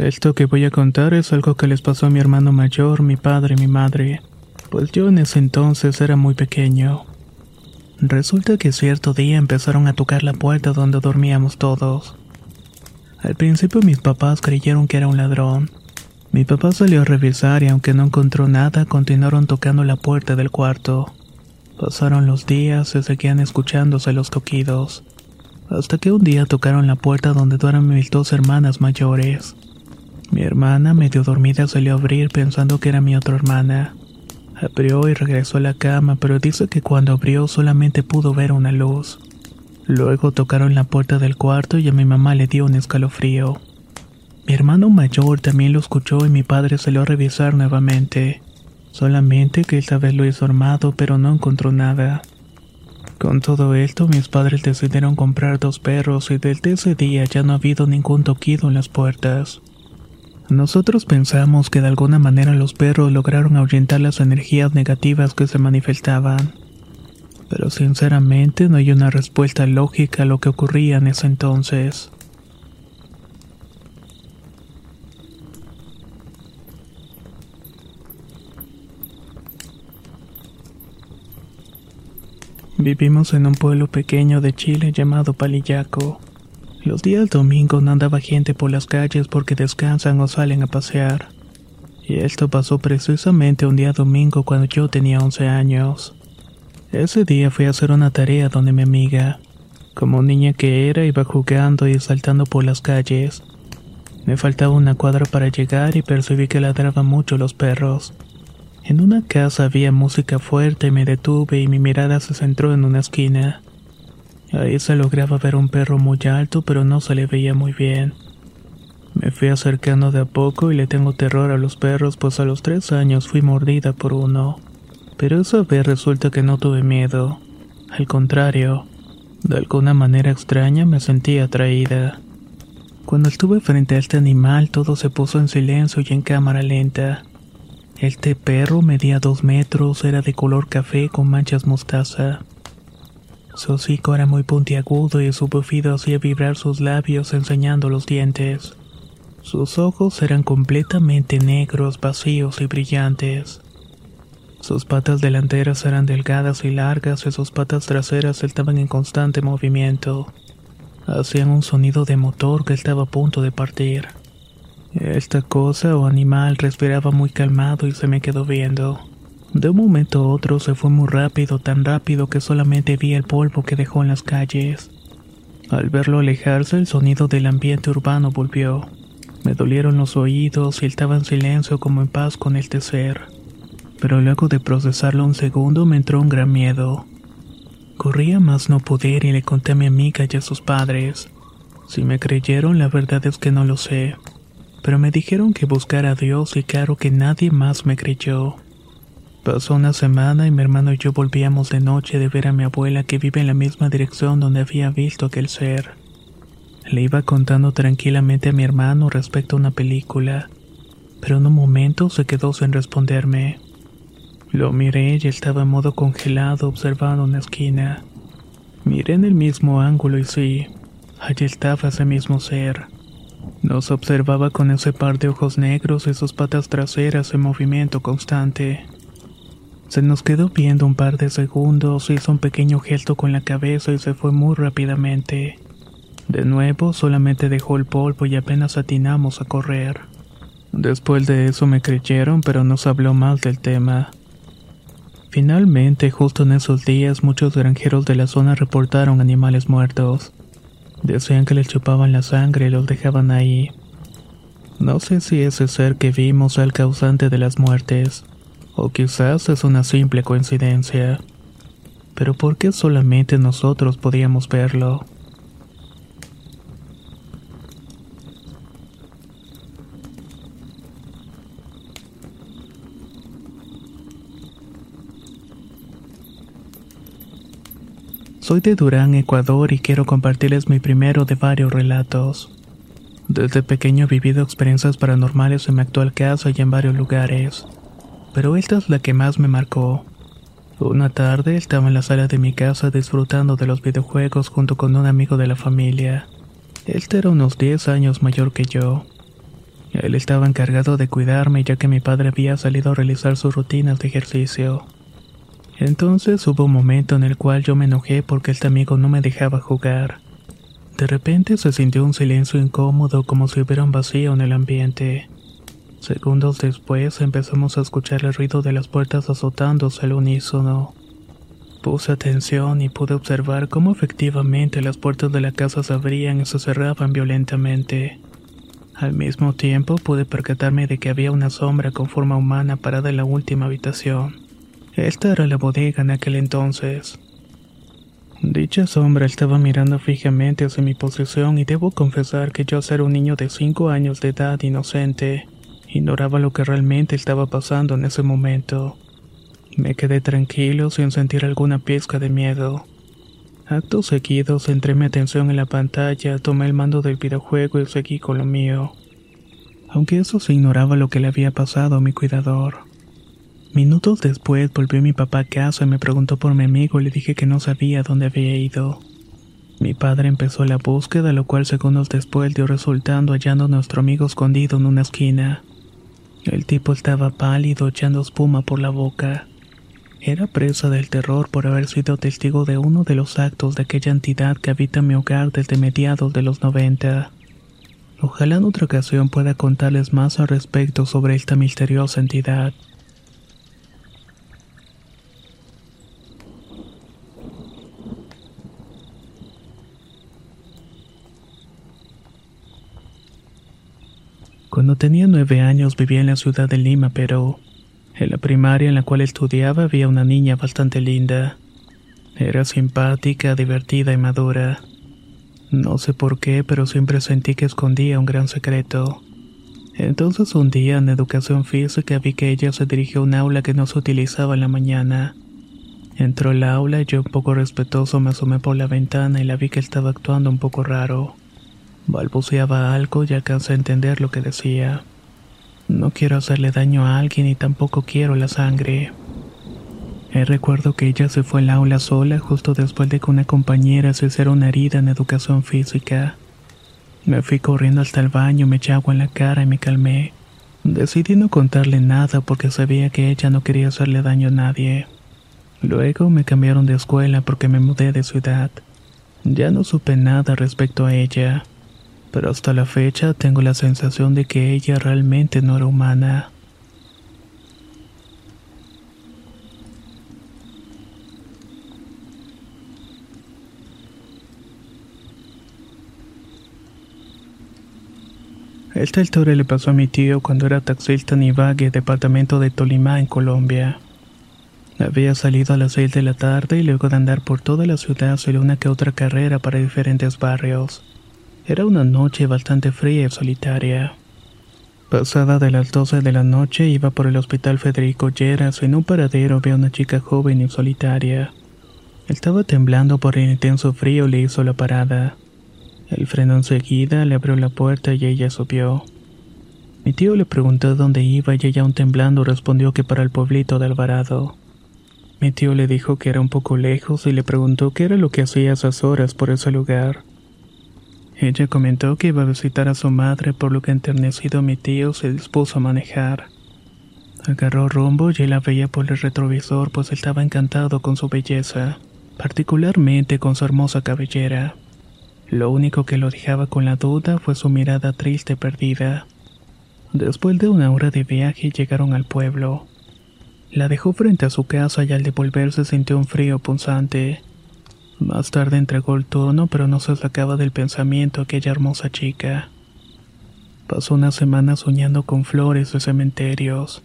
Esto que voy a contar es algo que les pasó a mi hermano mayor, mi padre y mi madre, pues yo en ese entonces era muy pequeño. Resulta que cierto día empezaron a tocar la puerta donde dormíamos todos. Al principio mis papás creyeron que era un ladrón. Mi papá salió a revisar y aunque no encontró nada, continuaron tocando la puerta del cuarto. Pasaron los días y seguían escuchándose los toquidos. Hasta que un día tocaron la puerta donde duermen mis dos hermanas mayores. Mi hermana, medio dormida, salió a abrir pensando que era mi otra hermana. Abrió y regresó a la cama, pero dice que cuando abrió solamente pudo ver una luz. Luego tocaron la puerta del cuarto y a mi mamá le dio un escalofrío. Mi hermano mayor también lo escuchó y mi padre salió a revisar nuevamente. Solamente que esta vez lo hizo armado, pero no encontró nada. Con todo esto, mis padres decidieron comprar dos perros y desde ese día ya no ha habido ningún toquido en las puertas. Nosotros pensamos que de alguna manera los perros lograron ahuyentar las energías negativas que se manifestaban. Pero sinceramente no hay una respuesta lógica a lo que ocurría en ese entonces. Vivimos en un pueblo pequeño de Chile llamado Palillaco. Los días domingo no andaba gente por las calles porque descansan o salen a pasear. Y esto pasó precisamente un día domingo cuando yo tenía 11 años. Ese día fui a hacer una tarea donde mi amiga, como niña que era, iba jugando y saltando por las calles. Me faltaba una cuadra para llegar y percibí que ladraban mucho los perros. En una casa había música fuerte y me detuve y mi mirada se centró en una esquina. Ahí se lograba ver un perro muy alto, pero no se le veía muy bien. Me fui acercando de a poco y le tengo terror a los perros, pues a los tres años fui mordida por uno. Pero esa vez resulta que no tuve miedo. Al contrario, de alguna manera extraña me sentí atraída. Cuando estuve frente a este animal todo se puso en silencio y en cámara lenta. Este perro medía dos metros, era de color café con manchas mostaza. Su hocico era muy puntiagudo y su bufido hacía vibrar sus labios enseñando los dientes. Sus ojos eran completamente negros, vacíos y brillantes. Sus patas delanteras eran delgadas y largas y sus patas traseras estaban en constante movimiento. Hacían un sonido de motor que estaba a punto de partir. Esta cosa o animal respiraba muy calmado y se me quedó viendo. De un momento a otro se fue muy rápido, tan rápido que solamente vi el polvo que dejó en las calles. Al verlo alejarse, el sonido del ambiente urbano volvió. Me dolieron los oídos y estaba en silencio como en paz con este ser. Pero luego de procesarlo un segundo me entró un gran miedo. Corría más no poder y le conté a mi amiga y a sus padres. Si me creyeron, la verdad es que no lo sé. Pero me dijeron que buscara a Dios y claro que nadie más me creyó. Pasó una semana y mi hermano y yo volvíamos de noche de ver a mi abuela que vive en la misma dirección donde había visto aquel ser. Le iba contando tranquilamente a mi hermano respecto a una película, pero en un momento se quedó sin responderme. Lo miré y estaba en modo congelado observando una esquina. Miré en el mismo ángulo y sí, allí estaba ese mismo ser. Nos observaba con ese par de ojos negros y sus patas traseras en movimiento constante. Se nos quedó viendo un par de segundos, hizo un pequeño gesto con la cabeza y se fue muy rápidamente. De nuevo, solamente dejó el polvo y apenas atinamos a correr. Después de eso me creyeron, pero nos habló más del tema. Finalmente, justo en esos días, muchos granjeros de la zona reportaron animales muertos. Decían que les chupaban la sangre y los dejaban ahí. No sé si ese ser que vimos es el causante de las muertes, o quizás es una simple coincidencia. Pero ¿por qué solamente nosotros podíamos verlo? Soy de Durán, Ecuador y quiero compartirles mi primero de varios relatos. Desde pequeño he vivido experiencias paranormales en mi actual casa y en varios lugares, pero esta es la que más me marcó. Una tarde estaba en la sala de mi casa disfrutando de los videojuegos junto con un amigo de la familia. Él era unos 10 años mayor que yo. Él estaba encargado de cuidarme ya que mi padre había salido a realizar sus rutinas de ejercicio. Entonces hubo un momento en el cual yo me enojé porque este amigo no me dejaba jugar. De repente se sintió un silencio incómodo como si hubiera un vacío en el ambiente. Segundos después empezamos a escuchar el ruido de las puertas azotándose al unísono. Puse atención y pude observar cómo efectivamente las puertas de la casa se abrían y se cerraban violentamente. Al mismo tiempo pude percatarme de que había una sombra con forma humana parada en la última habitación. Esta era la bodega en aquel entonces. Dicha sombra estaba mirando fijamente hacia mi posición y debo confesar que yo ser un niño de 5 años de edad inocente, ignoraba lo que realmente estaba pasando en ese momento. Me quedé tranquilo sin sentir alguna pizca de miedo. Actos seguidos centré mi atención en la pantalla, tomé el mando del videojuego y seguí con lo mío. Aunque eso se ignoraba lo que le había pasado a mi cuidador. Minutos después volvió mi papá a casa y me preguntó por mi amigo y le dije que no sabía dónde había ido. Mi padre empezó la búsqueda, lo cual segundos después dio resultando hallando a nuestro amigo escondido en una esquina. El tipo estaba pálido, echando espuma por la boca. Era presa del terror por haber sido testigo de uno de los actos de aquella entidad que habita mi hogar desde mediados de los 90. Ojalá en otra ocasión pueda contarles más al respecto sobre esta misteriosa entidad. Cuando tenía nueve años vivía en la ciudad de Lima, Perú. En la primaria en la cual estudiaba había una niña bastante linda. Era simpática, divertida y madura. No sé por qué, pero siempre sentí que escondía un gran secreto. Entonces un día en educación física vi que ella se dirigió a un aula que no se utilizaba en la mañana. Entró al aula y yo un poco respetuoso me asomé por la ventana y la vi que estaba actuando un poco raro. Balbuceaba algo y alcancé a entender lo que decía. No quiero hacerle daño a alguien y tampoco quiero la sangre. Eh, recuerdo que ella se fue al aula sola justo después de que una compañera se hiciera una herida en educación física. Me fui corriendo hasta el baño, me eché en la cara y me calmé. Decidí no contarle nada porque sabía que ella no quería hacerle daño a nadie. Luego me cambiaron de escuela porque me mudé de ciudad. Ya no supe nada respecto a ella pero hasta la fecha tengo la sensación de que ella realmente no era humana. Esta historia le pasó a mi tío cuando era taxista en Ibague, departamento de Tolima, en Colombia. Había salido a las 6 de la tarde y luego de andar por toda la ciudad salió una que otra carrera para diferentes barrios. Era una noche bastante fría y solitaria. Pasada de las 12 de la noche iba por el hospital Federico Lleras. En un paradero vi a una chica joven y solitaria. Estaba temblando por el intenso frío le hizo la parada. El frenó enseguida, le abrió la puerta y ella subió. Mi tío le preguntó dónde iba y ella aún temblando respondió que para el pueblito de Alvarado. Mi tío le dijo que era un poco lejos y le preguntó qué era lo que hacía a esas horas por ese lugar. Ella comentó que iba a visitar a su madre, por lo que enternecido mi tío se dispuso a manejar. Agarró rumbo y la veía por el retrovisor, pues estaba encantado con su belleza, particularmente con su hermosa cabellera. Lo único que lo dejaba con la duda fue su mirada triste perdida. Después de una hora de viaje llegaron al pueblo. La dejó frente a su casa y al devolverse sintió un frío punzante. Más tarde entregó el turno, pero no se sacaba del pensamiento aquella hermosa chica. Pasó una semana soñando con flores de cementerios.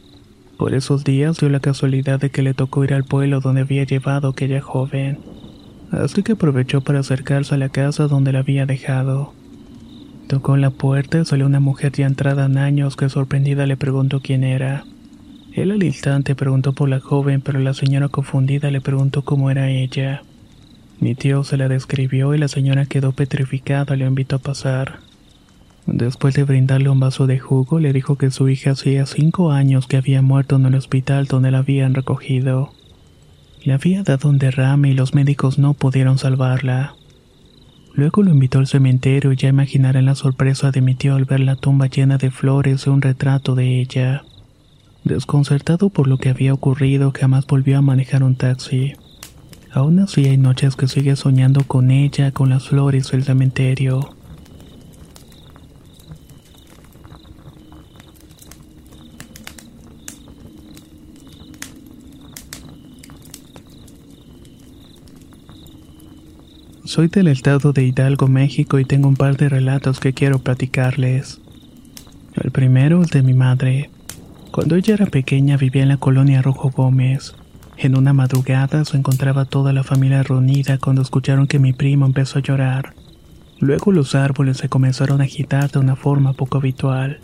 Por esos días dio la casualidad de que le tocó ir al pueblo donde había llevado aquella joven. Así que aprovechó para acercarse a la casa donde la había dejado. Tocó la puerta y salió una mujer ya entrada en años que sorprendida le preguntó quién era. Él al instante preguntó por la joven, pero la señora confundida le preguntó cómo era ella. Mi tío se la describió y la señora quedó petrificada lo invitó a pasar. Después de brindarle un vaso de jugo, le dijo que su hija hacía cinco años que había muerto en el hospital donde la habían recogido. Le había dado un derrame y los médicos no pudieron salvarla. Luego lo invitó al cementerio y ya imaginarán la sorpresa de mi tío al ver la tumba llena de flores y un retrato de ella. Desconcertado por lo que había ocurrido, jamás volvió a manejar un taxi. Aún así hay noches que sigue soñando con ella, con las flores del cementerio. Soy del estado de Hidalgo, México y tengo un par de relatos que quiero platicarles. El primero es de mi madre. Cuando ella era pequeña vivía en la colonia Rojo Gómez. En una madrugada se encontraba toda la familia reunida cuando escucharon que mi primo empezó a llorar. Luego los árboles se comenzaron a agitar de una forma poco habitual.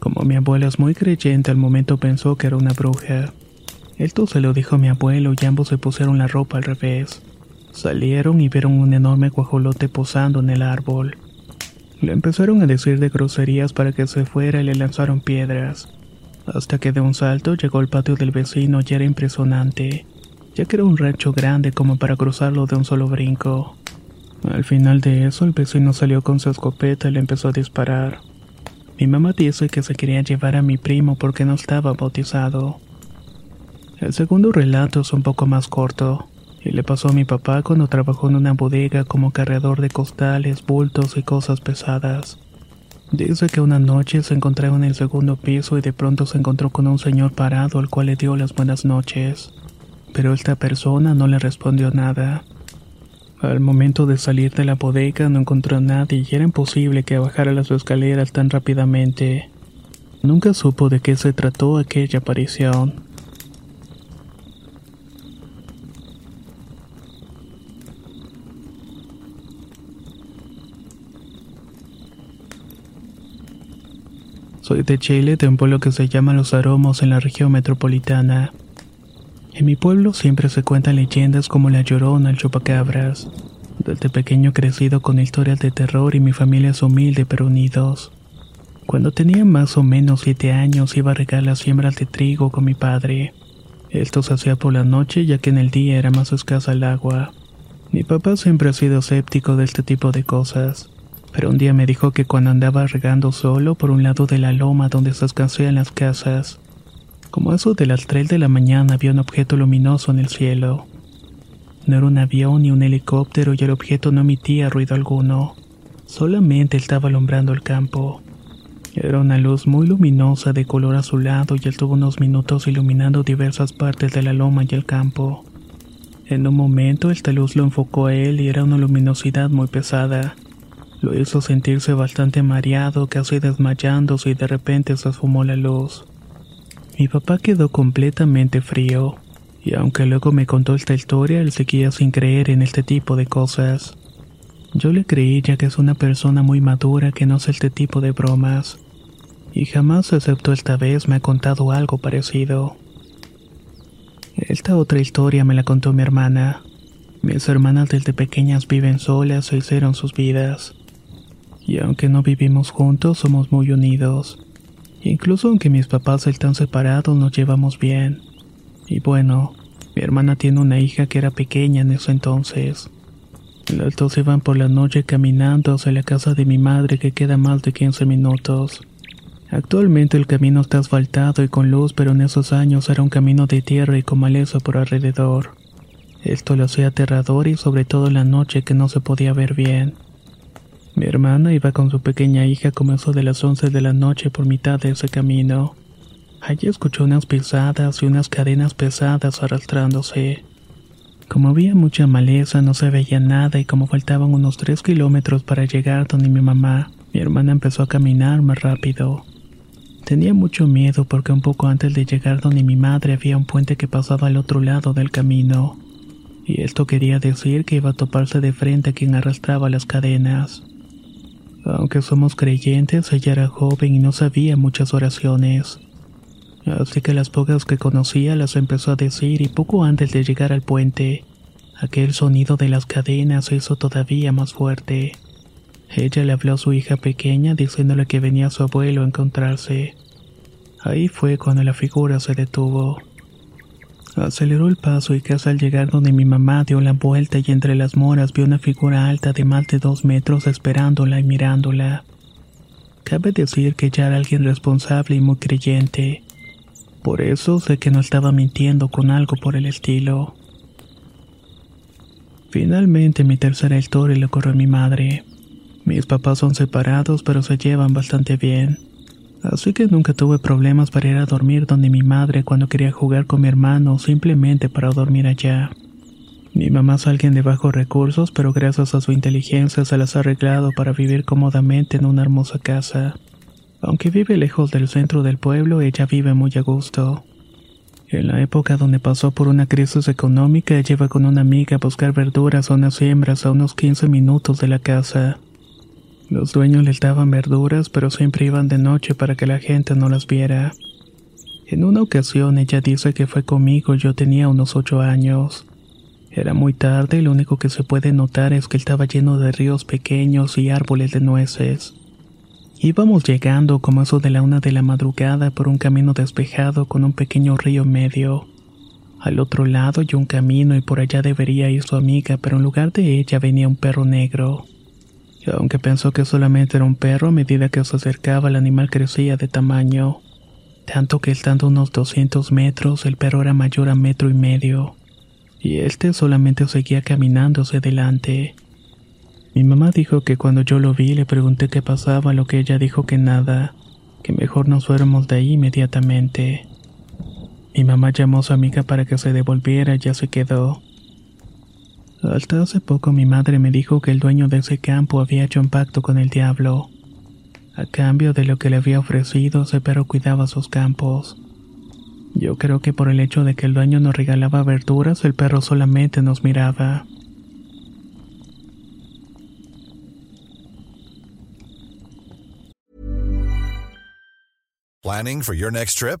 Como mi abuela es muy creyente, al momento pensó que era una bruja. Esto se lo dijo a mi abuelo y ambos se pusieron la ropa al revés. Salieron y vieron un enorme guajolote posando en el árbol. Le empezaron a decir de groserías para que se fuera y le lanzaron piedras. Hasta que de un salto llegó al patio del vecino y era impresionante, ya que era un rancho grande como para cruzarlo de un solo brinco. Al final de eso, el vecino salió con su escopeta y le empezó a disparar. Mi mamá dice que se quería llevar a mi primo porque no estaba bautizado. El segundo relato es un poco más corto y le pasó a mi papá cuando trabajó en una bodega como cargador de costales, bultos y cosas pesadas. Dice que una noche se encontraba en el segundo piso y de pronto se encontró con un señor parado al cual le dio las buenas noches. Pero esta persona no le respondió nada. Al momento de salir de la bodega no encontró a nadie y era imposible que bajara las escaleras tan rápidamente. Nunca supo de qué se trató aquella aparición. Soy de Chile, de un pueblo que se llama Los Aromos en la región metropolitana. En mi pueblo siempre se cuentan leyendas como la Llorona, el Chupacabras. Desde pequeño crecido con historias de terror y mi familia es humilde pero unidos. Cuando tenía más o menos siete años iba a regar las siembras de trigo con mi padre. Esto se hacía por la noche ya que en el día era más escasa el agua. Mi papá siempre ha sido escéptico de este tipo de cosas pero un día me dijo que cuando andaba regando solo por un lado de la loma donde se escasean las casas, como eso de las 3 de la mañana había un objeto luminoso en el cielo. No era un avión ni un helicóptero y el objeto no emitía ruido alguno, solamente estaba alumbrando el campo. Era una luz muy luminosa de color azulado y estuvo unos minutos iluminando diversas partes de la loma y el campo. En un momento esta luz lo enfocó a él y era una luminosidad muy pesada. Lo hizo sentirse bastante mareado, casi desmayándose y de repente se esfumó la luz. Mi papá quedó completamente frío, y aunque luego me contó esta historia, él seguía sin creer en este tipo de cosas. Yo le creí ya que es una persona muy madura que no hace este tipo de bromas, y jamás excepto esta vez me ha contado algo parecido. Esta otra historia me la contó mi hermana. Mis hermanas desde pequeñas viven solas e hicieron sus vidas y aunque no vivimos juntos, somos muy unidos. Incluso aunque mis papás están separados, nos llevamos bien. Y bueno, mi hermana tiene una hija que era pequeña en ese entonces. Los dos iban por la noche caminando hacia la casa de mi madre que queda más de 15 minutos. Actualmente el camino está asfaltado y con luz, pero en esos años era un camino de tierra y con maleza por alrededor. Esto lo hacía aterrador y sobre todo la noche que no se podía ver bien. Mi hermana iba con su pequeña hija como eso de las once de la noche por mitad de ese camino. Allí escuchó unas pisadas y unas cadenas pesadas arrastrándose. Como había mucha maleza no se veía nada y como faltaban unos tres kilómetros para llegar donde mi mamá, Mi hermana empezó a caminar más rápido. Tenía mucho miedo porque un poco antes de llegar donde mi madre había un puente que pasaba al otro lado del camino. Y esto quería decir que iba a toparse de frente a quien arrastraba las cadenas. Aunque somos creyentes, ella era joven y no sabía muchas oraciones. Así que las pocas que conocía las empezó a decir y poco antes de llegar al puente, aquel sonido de las cadenas hizo todavía más fuerte. Ella le habló a su hija pequeña diciéndole que venía su abuelo a encontrarse. Ahí fue cuando la figura se detuvo. Aceleró el paso y casi al llegar donde mi mamá dio la vuelta y entre las moras vio una figura alta de más de dos metros esperándola y mirándola. Cabe decir que ya era alguien responsable y muy creyente. Por eso sé que no estaba mintiendo con algo por el estilo. Finalmente mi tercera historia le ocurrió a mi madre. Mis papás son separados pero se llevan bastante bien. Así que nunca tuve problemas para ir a dormir donde mi madre cuando quería jugar con mi hermano o simplemente para dormir allá. Mi mamá es alguien de bajos recursos, pero gracias a su inteligencia se las ha arreglado para vivir cómodamente en una hermosa casa. Aunque vive lejos del centro del pueblo, ella vive muy a gusto. En la época donde pasó por una crisis económica, iba con una amiga a buscar verduras a unas siembras a unos 15 minutos de la casa. Los dueños les daban verduras, pero siempre iban de noche para que la gente no las viera. En una ocasión ella dice que fue conmigo, yo tenía unos ocho años. Era muy tarde y lo único que se puede notar es que estaba lleno de ríos pequeños y árboles de nueces. Íbamos llegando como eso de la una de la madrugada por un camino despejado con un pequeño río medio. Al otro lado hay un camino y por allá debería ir su amiga, pero en lugar de ella venía un perro negro aunque pensó que solamente era un perro, a medida que se acercaba el animal crecía de tamaño. Tanto que estando unos 200 metros, el perro era mayor a metro y medio. Y este solamente seguía caminando hacia. Mi mamá dijo que cuando yo lo vi le pregunté qué pasaba, lo que ella dijo que nada, que mejor nos fuéramos de ahí inmediatamente. Mi mamá llamó a su amiga para que se devolviera y ya se quedó. Hasta hace poco mi madre me dijo que el dueño de ese campo había hecho un pacto con el diablo. A cambio de lo que le había ofrecido, ese perro cuidaba sus campos. Yo creo que por el hecho de que el dueño nos regalaba verduras, el perro solamente nos miraba. Planning for your next trip?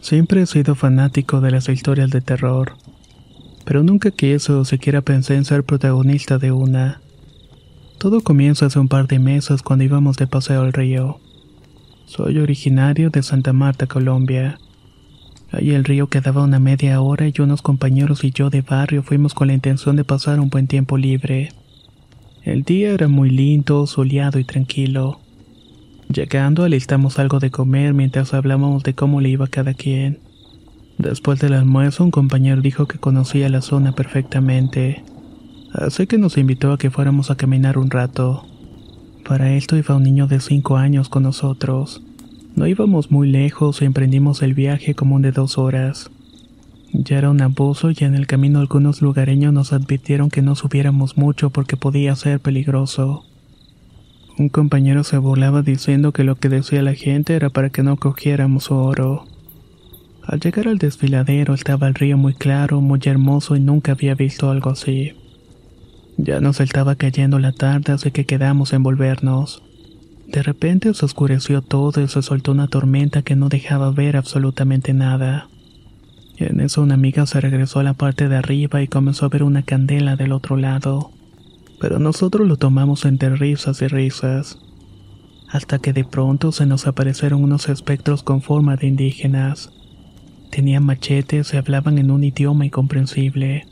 Siempre he sido fanático de las historias de terror, pero nunca quise o siquiera pensé en ser protagonista de una. Todo comienza hace un par de meses cuando íbamos de paseo al río. Soy originario de Santa Marta, Colombia. Ahí el río quedaba una media hora y unos compañeros y yo de barrio fuimos con la intención de pasar un buen tiempo libre. El día era muy lindo, soleado y tranquilo. Llegando alistamos algo de comer mientras hablábamos de cómo le iba cada quien. Después del almuerzo un compañero dijo que conocía la zona perfectamente, así que nos invitó a que fuéramos a caminar un rato. Para esto iba un niño de 5 años con nosotros. No íbamos muy lejos y emprendimos el viaje como un de dos horas. Ya era un abuso y en el camino algunos lugareños nos advirtieron que no subiéramos mucho porque podía ser peligroso. Un compañero se burlaba diciendo que lo que decía la gente era para que no cogiéramos oro. Al llegar al desfiladero estaba el río muy claro, muy hermoso y nunca había visto algo así. Ya nos estaba cayendo la tarde, así que quedamos en volvernos. De repente se oscureció todo y se soltó una tormenta que no dejaba ver absolutamente nada. En eso una amiga se regresó a la parte de arriba y comenzó a ver una candela del otro lado. Pero nosotros lo tomamos entre risas y risas. Hasta que de pronto se nos aparecieron unos espectros con forma de indígenas. Tenían machetes y hablaban en un idioma incomprensible.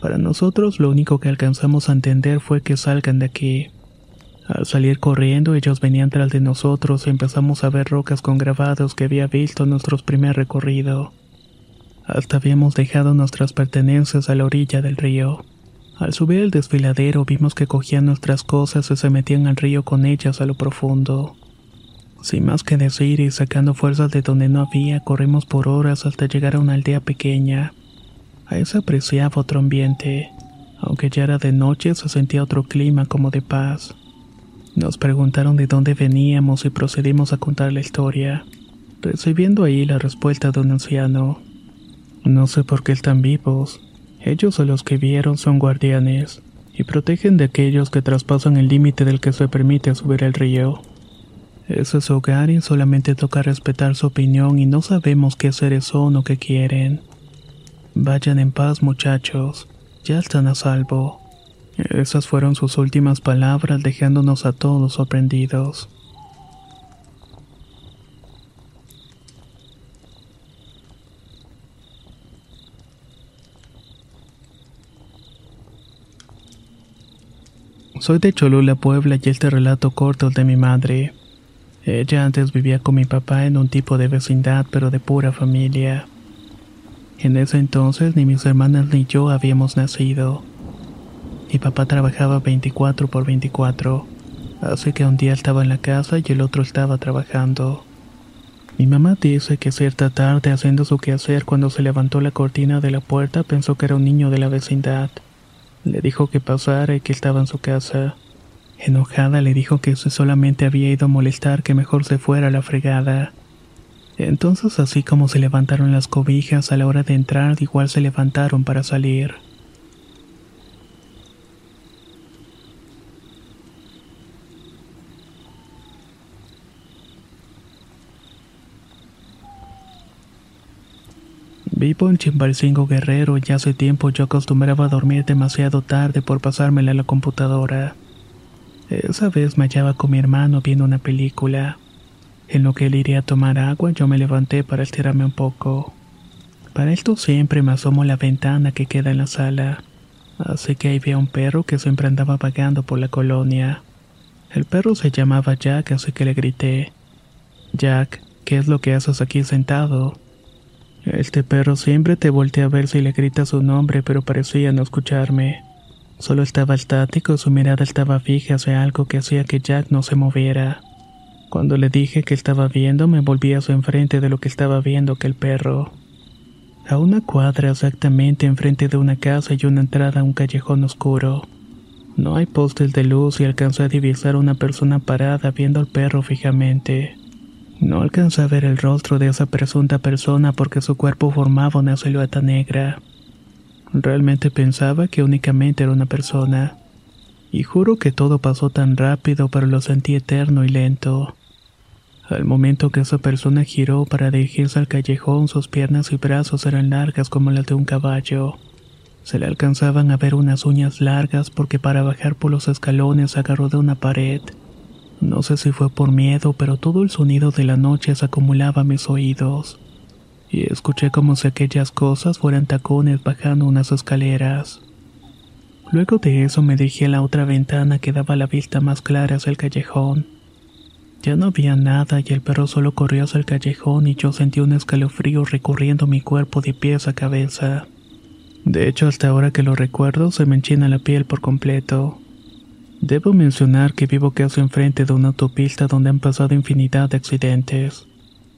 Para nosotros lo único que alcanzamos a entender fue que salgan de aquí. Al salir corriendo ellos venían tras de nosotros y empezamos a ver rocas con grabados que había visto en nuestro primer recorrido. Hasta habíamos dejado nuestras pertenencias a la orilla del río. Al subir el desfiladero vimos que cogían nuestras cosas y se metían al río con ellas a lo profundo. Sin más que decir y sacando fuerzas de donde no había, corrimos por horas hasta llegar a una aldea pequeña. Ahí se apreciaba otro ambiente. Aunque ya era de noche, se sentía otro clima como de paz. Nos preguntaron de dónde veníamos y procedimos a contar la historia, recibiendo ahí la respuesta de un anciano. No sé por qué están vivos. Ellos o los que vieron son guardianes y protegen de aquellos que traspasan el límite del que se permite subir el río. Ese es hogar solamente toca respetar su opinión y no sabemos qué seres son o qué quieren. Vayan en paz muchachos, ya están a salvo. Esas fueron sus últimas palabras dejándonos a todos sorprendidos. Soy de Cholula, Puebla y este relato corto es de mi madre. Ella antes vivía con mi papá en un tipo de vecindad, pero de pura familia. En ese entonces ni mis hermanas ni yo habíamos nacido. Mi papá trabajaba 24 por 24, así que un día estaba en la casa y el otro estaba trabajando. Mi mamá dice que cierta tarde haciendo su quehacer cuando se levantó la cortina de la puerta pensó que era un niño de la vecindad. Le dijo que pasara y que estaba en su casa. Enojada le dijo que si solamente había ido a molestar que mejor se fuera a la fregada. Entonces así como se levantaron las cobijas a la hora de entrar, igual se levantaron para salir. Vivo en Chimbalcingo Guerrero y hace tiempo yo acostumbraba a dormir demasiado tarde por pasármela a la computadora. Esa vez me hallaba con mi hermano viendo una película. En lo que él iría a tomar agua, yo me levanté para estirarme un poco. Para esto siempre me asomo a la ventana que queda en la sala. Así que ahí vi a un perro que siempre andaba vagando por la colonia. El perro se llamaba Jack, así que le grité. Jack, ¿qué es lo que haces aquí sentado? Este perro siempre te voltea a ver si le grita su nombre, pero parecía no escucharme. Solo estaba estático, su mirada estaba fija hacia algo que hacía que Jack no se moviera. Cuando le dije que estaba viendo, me volví a su enfrente de lo que estaba viendo que el perro. A una cuadra exactamente enfrente de una casa y una entrada a un callejón oscuro. No hay postes de luz y alcancé a divisar una persona parada viendo al perro fijamente. No alcancé a ver el rostro de esa presunta persona porque su cuerpo formaba una silueta negra. Realmente pensaba que únicamente era una persona. Y juro que todo pasó tan rápido, pero lo sentí eterno y lento. Al momento que esa persona giró para dirigirse al callejón, sus piernas y brazos eran largas como las de un caballo. Se le alcanzaban a ver unas uñas largas porque para bajar por los escalones agarró de una pared. No sé si fue por miedo, pero todo el sonido de la noche se acumulaba a mis oídos y escuché como si aquellas cosas fueran tacones bajando unas escaleras. Luego de eso me dirigí a la otra ventana que daba la vista más clara hacia el callejón. Ya no había nada y el perro solo corrió hacia el callejón y yo sentí un escalofrío recorriendo mi cuerpo de pies a cabeza. De hecho, hasta ahora que lo recuerdo, se me enchina la piel por completo. Debo mencionar que vivo casi enfrente de una autopista donde han pasado infinidad de accidentes.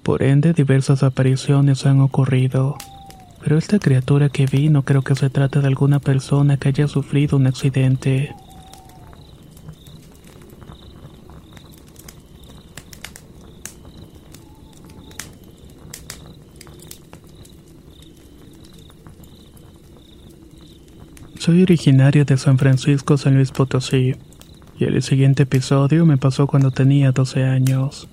Por ende, diversas apariciones han ocurrido. Pero esta criatura que vi no creo que se trate de alguna persona que haya sufrido un accidente. Soy originario de San Francisco, San Luis Potosí, y el siguiente episodio me pasó cuando tenía 12 años.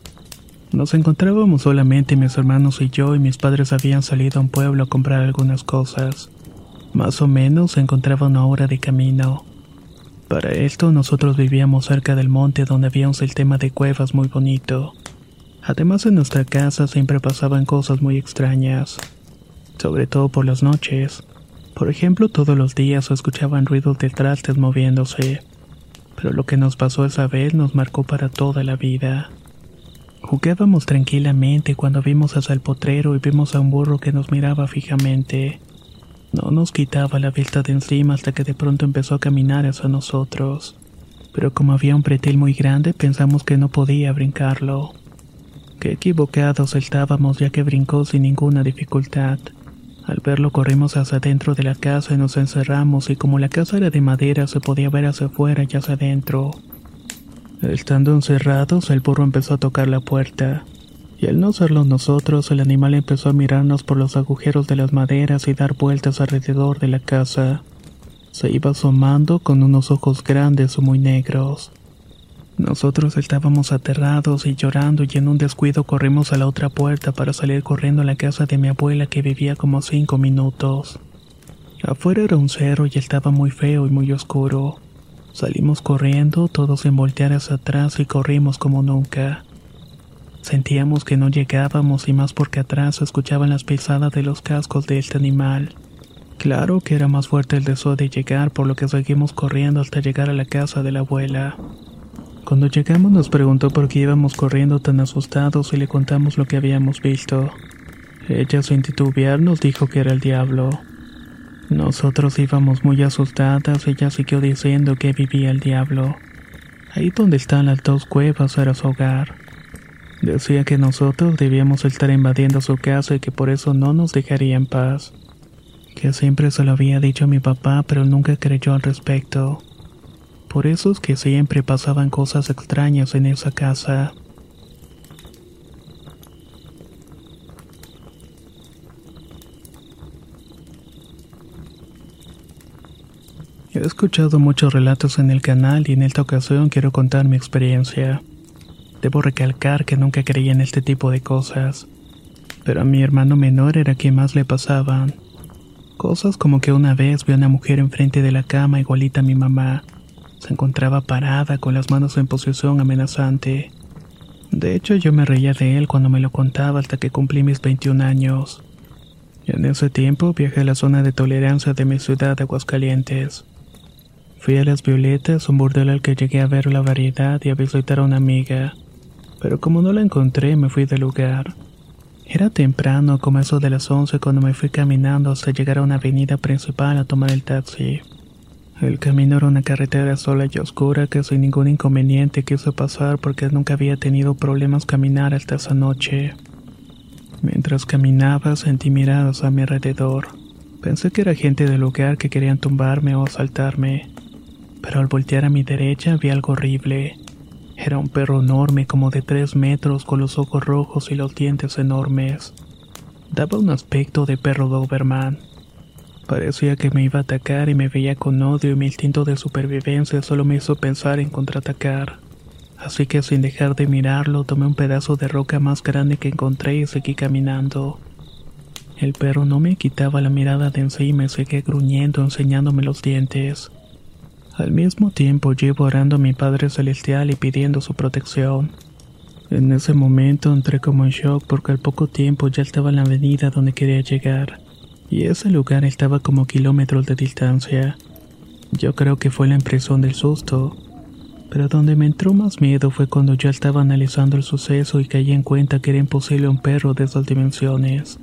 Nos encontrábamos solamente mis hermanos y yo y mis padres habían salido a un pueblo a comprar algunas cosas. Más o menos se encontraba una hora de camino. Para esto nosotros vivíamos cerca del monte donde había un sistema de cuevas muy bonito. Además en nuestra casa siempre pasaban cosas muy extrañas, sobre todo por las noches. Por ejemplo, todos los días escuchaban ruidos de trastes moviéndose, pero lo que nos pasó esa vez nos marcó para toda la vida. Jugábamos tranquilamente cuando vimos hacia el potrero y vimos a un burro que nos miraba fijamente. No nos quitaba la vista de encima hasta que de pronto empezó a caminar hacia nosotros. Pero como había un pretil muy grande, pensamos que no podía brincarlo. Qué equivocados estábamos ya que brincó sin ninguna dificultad. Al verlo corrimos hacia adentro de la casa y nos encerramos y como la casa era de madera se podía ver hacia afuera y hacia adentro. Estando encerrados, el burro empezó a tocar la puerta. Y al no serlo nosotros, el animal empezó a mirarnos por los agujeros de las maderas y dar vueltas alrededor de la casa. Se iba asomando con unos ojos grandes o muy negros. Nosotros estábamos aterrados y llorando y en un descuido corrimos a la otra puerta para salir corriendo a la casa de mi abuela que vivía como cinco minutos. Afuera era un cerro y estaba muy feo y muy oscuro. Salimos corriendo, todos en voltear hacia atrás y corrimos como nunca. Sentíamos que no llegábamos y más porque atrás escuchaban las pisadas de los cascos de este animal. Claro que era más fuerte el deseo de llegar, por lo que seguimos corriendo hasta llegar a la casa de la abuela. Cuando llegamos nos preguntó por qué íbamos corriendo tan asustados y le contamos lo que habíamos visto. Ella sin titubear nos dijo que era el diablo. Nosotros íbamos muy asustadas, ella siguió diciendo que vivía el diablo. Ahí donde están las dos cuevas era su hogar. Decía que nosotros debíamos estar invadiendo su casa y que por eso no nos dejaría en paz. Que siempre se lo había dicho a mi papá, pero nunca creyó al respecto. Por eso es que siempre pasaban cosas extrañas en esa casa. He escuchado muchos relatos en el canal y en esta ocasión quiero contar mi experiencia. Debo recalcar que nunca creía en este tipo de cosas, pero a mi hermano menor era quien más le pasaban. Cosas como que una vez vi a una mujer enfrente de la cama igualita a mi mamá. Se encontraba parada con las manos en posición amenazante. De hecho, yo me reía de él cuando me lo contaba hasta que cumplí mis 21 años. En ese tiempo viajé a la zona de tolerancia de mi ciudad de Aguascalientes. Fui a Las Violetas, un burdel al que llegué a ver la variedad y a visitar a una amiga. Pero como no la encontré, me fui del lugar. Era temprano, como eso de las 11, cuando me fui caminando hasta llegar a una avenida principal a tomar el taxi. El camino era una carretera sola y oscura que sin ningún inconveniente quise pasar porque nunca había tenido problemas caminar hasta esa noche. Mientras caminaba sentí miradas a mi alrededor. Pensé que era gente del lugar que querían tumbarme o asaltarme pero al voltear a mi derecha vi algo horrible. Era un perro enorme como de tres metros con los ojos rojos y los dientes enormes. Daba un aspecto de perro Doberman. Parecía que me iba a atacar y me veía con odio y mi instinto de supervivencia solo me hizo pensar en contraatacar. Así que sin dejar de mirarlo tomé un pedazo de roca más grande que encontré y seguí caminando. El perro no me quitaba la mirada de encima y seguía gruñendo enseñándome los dientes. Al mismo tiempo llevo orando a mi Padre Celestial y pidiendo su protección. En ese momento entré como en shock porque al poco tiempo ya estaba en la avenida donde quería llegar, y ese lugar estaba como kilómetros de distancia. Yo creo que fue la impresión del susto, pero donde me entró más miedo fue cuando ya estaba analizando el suceso y caí en cuenta que era imposible un perro de esas dimensiones.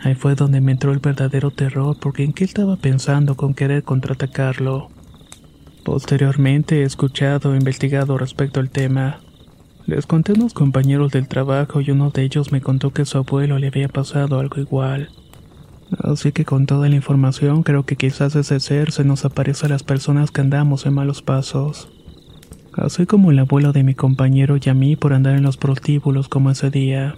Ahí fue donde me entró el verdadero terror porque en qué estaba pensando con querer contraatacarlo. Posteriormente he escuchado e investigado respecto al tema. Les conté a unos compañeros del trabajo y uno de ellos me contó que su abuelo le había pasado algo igual. Así que con toda la información creo que quizás ese ser se nos aparece a las personas que andamos en malos pasos. Así como el abuelo de mi compañero y a mí por andar en los prostíbulos como ese día.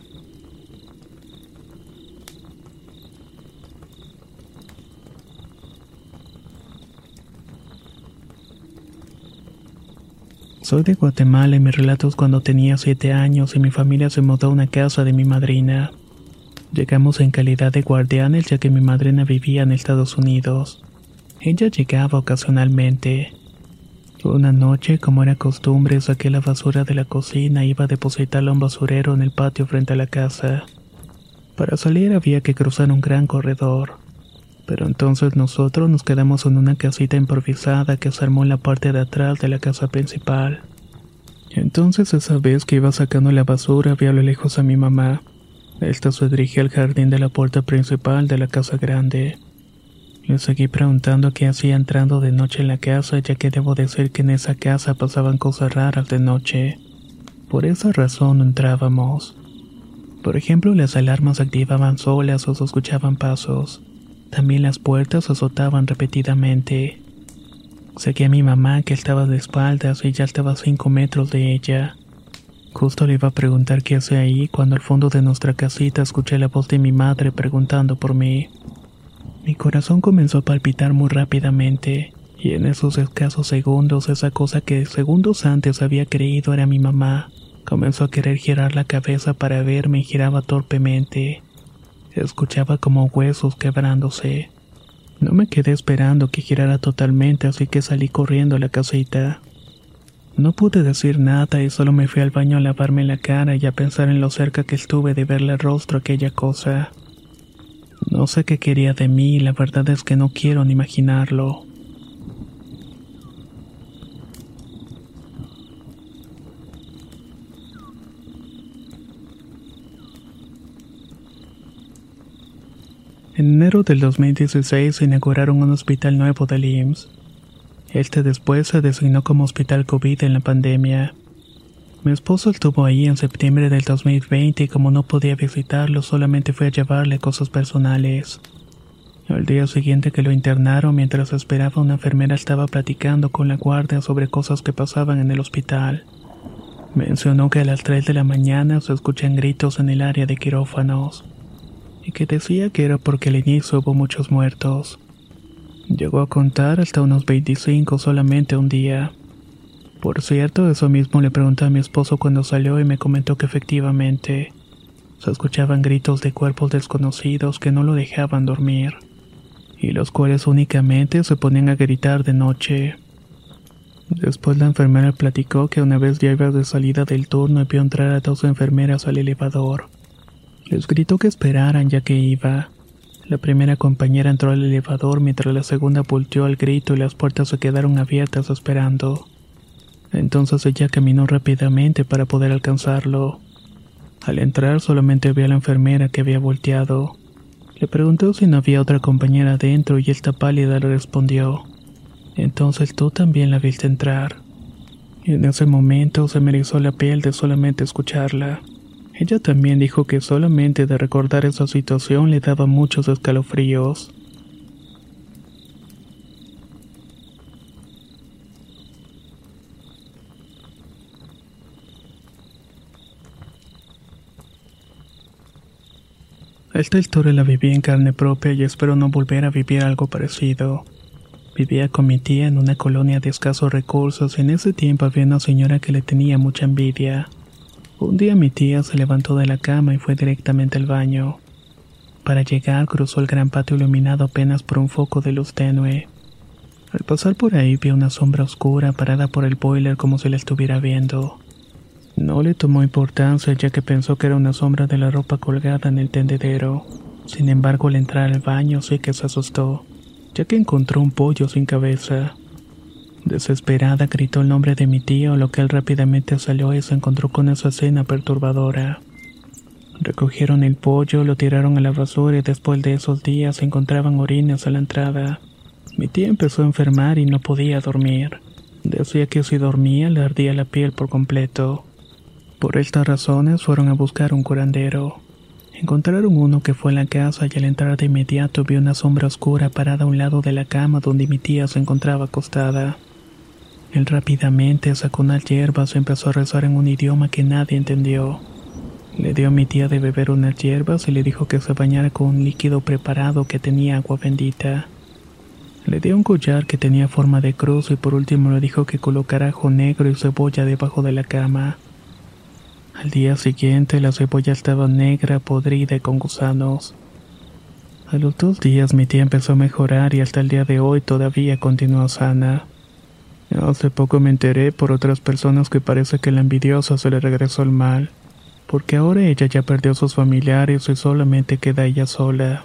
Soy de Guatemala y mis relatos cuando tenía 7 años y mi familia se mudó a una casa de mi madrina. Llegamos en calidad de guardianes ya que mi madrina vivía en Estados Unidos. Ella llegaba ocasionalmente. Una noche, como era costumbre, saqué la basura de la cocina e iba a depositarla a un basurero en el patio frente a la casa. Para salir había que cruzar un gran corredor. Pero entonces nosotros nos quedamos en una casita improvisada que se armó en la parte de atrás de la casa principal. Entonces esa vez que iba sacando la basura vi a lo lejos a mi mamá. Esta se dirigía al jardín de la puerta principal de la casa grande. Le seguí preguntando qué hacía entrando de noche en la casa, ya que debo decir que en esa casa pasaban cosas raras de noche. Por esa razón entrábamos. Por ejemplo, las alarmas se activaban solas o se escuchaban pasos. También las puertas azotaban repetidamente. Seguí a mi mamá que estaba de espaldas y ya estaba a cinco metros de ella. Justo le iba a preguntar qué hace ahí cuando al fondo de nuestra casita escuché la voz de mi madre preguntando por mí. Mi corazón comenzó a palpitar muy rápidamente, y en esos escasos segundos esa cosa que segundos antes había creído era mi mamá, comenzó a querer girar la cabeza para verme y giraba torpemente. Escuchaba como huesos quebrándose. No me quedé esperando que girara totalmente, así que salí corriendo a la casita. No pude decir nada y solo me fui al baño a lavarme la cara y a pensar en lo cerca que estuve de verle el rostro a aquella cosa. No sé qué quería de mí la verdad es que no quiero ni imaginarlo. En enero del 2016 se inauguraron un hospital nuevo del IMSS. Este después se designó como hospital COVID en la pandemia. Mi esposo estuvo ahí en septiembre del 2020 y como no podía visitarlo solamente fue a llevarle cosas personales. Al día siguiente que lo internaron mientras esperaba una enfermera estaba platicando con la guardia sobre cosas que pasaban en el hospital. Mencionó que a las 3 de la mañana se escuchan gritos en el área de quirófanos y que decía que era porque al inicio hubo muchos muertos. Llegó a contar hasta unos 25 solamente un día. Por cierto, eso mismo le pregunté a mi esposo cuando salió y me comentó que efectivamente se escuchaban gritos de cuerpos desconocidos que no lo dejaban dormir, y los cuales únicamente se ponían a gritar de noche. Después la enfermera platicó que una vez ya iba de salida del turno y vio entrar a dos enfermeras al elevador. Les gritó que esperaran ya que iba. La primera compañera entró al elevador mientras la segunda volteó al grito y las puertas se quedaron abiertas esperando. Entonces ella caminó rápidamente para poder alcanzarlo. Al entrar solamente vio a la enfermera que había volteado. Le preguntó si no había otra compañera adentro y esta pálida le respondió. Entonces tú también la viste entrar. Y en ese momento se me erizó la piel de solamente escucharla. Ella también dijo que solamente de recordar esa situación le daba muchos escalofríos. Esta historia la viví en carne propia y espero no volver a vivir algo parecido. Vivía con mi tía en una colonia de escasos recursos y en ese tiempo había una señora que le tenía mucha envidia. Un día mi tía se levantó de la cama y fue directamente al baño. Para llegar cruzó el gran patio iluminado apenas por un foco de luz tenue. Al pasar por ahí vio una sombra oscura parada por el boiler como si la estuviera viendo. No le tomó importancia ya que pensó que era una sombra de la ropa colgada en el tendedero. Sin embargo, al entrar al baño sí que se asustó, ya que encontró un pollo sin cabeza. Desesperada gritó el nombre de mi tío, lo que él rápidamente salió y se encontró con esa escena perturbadora. Recogieron el pollo, lo tiraron a la basura y después de esos días se encontraban orines a la entrada. Mi tía empezó a enfermar y no podía dormir. Decía que si dormía le ardía la piel por completo. Por estas razones fueron a buscar un curandero. Encontraron uno que fue a la casa y al entrar de inmediato vio una sombra oscura parada a un lado de la cama donde mi tía se encontraba acostada. Él rápidamente sacó unas hierbas y empezó a rezar en un idioma que nadie entendió. Le dio a mi tía de beber unas hierbas y le dijo que se bañara con un líquido preparado que tenía agua bendita. Le dio un collar que tenía forma de cruz y por último le dijo que colocara ajo negro y cebolla debajo de la cama. Al día siguiente la cebolla estaba negra, podrida y con gusanos. A los dos días mi tía empezó a mejorar y hasta el día de hoy todavía continúa sana. Hace poco me enteré por otras personas que parece que la envidiosa se le regresó el mal, porque ahora ella ya perdió a sus familiares y solamente queda ella sola.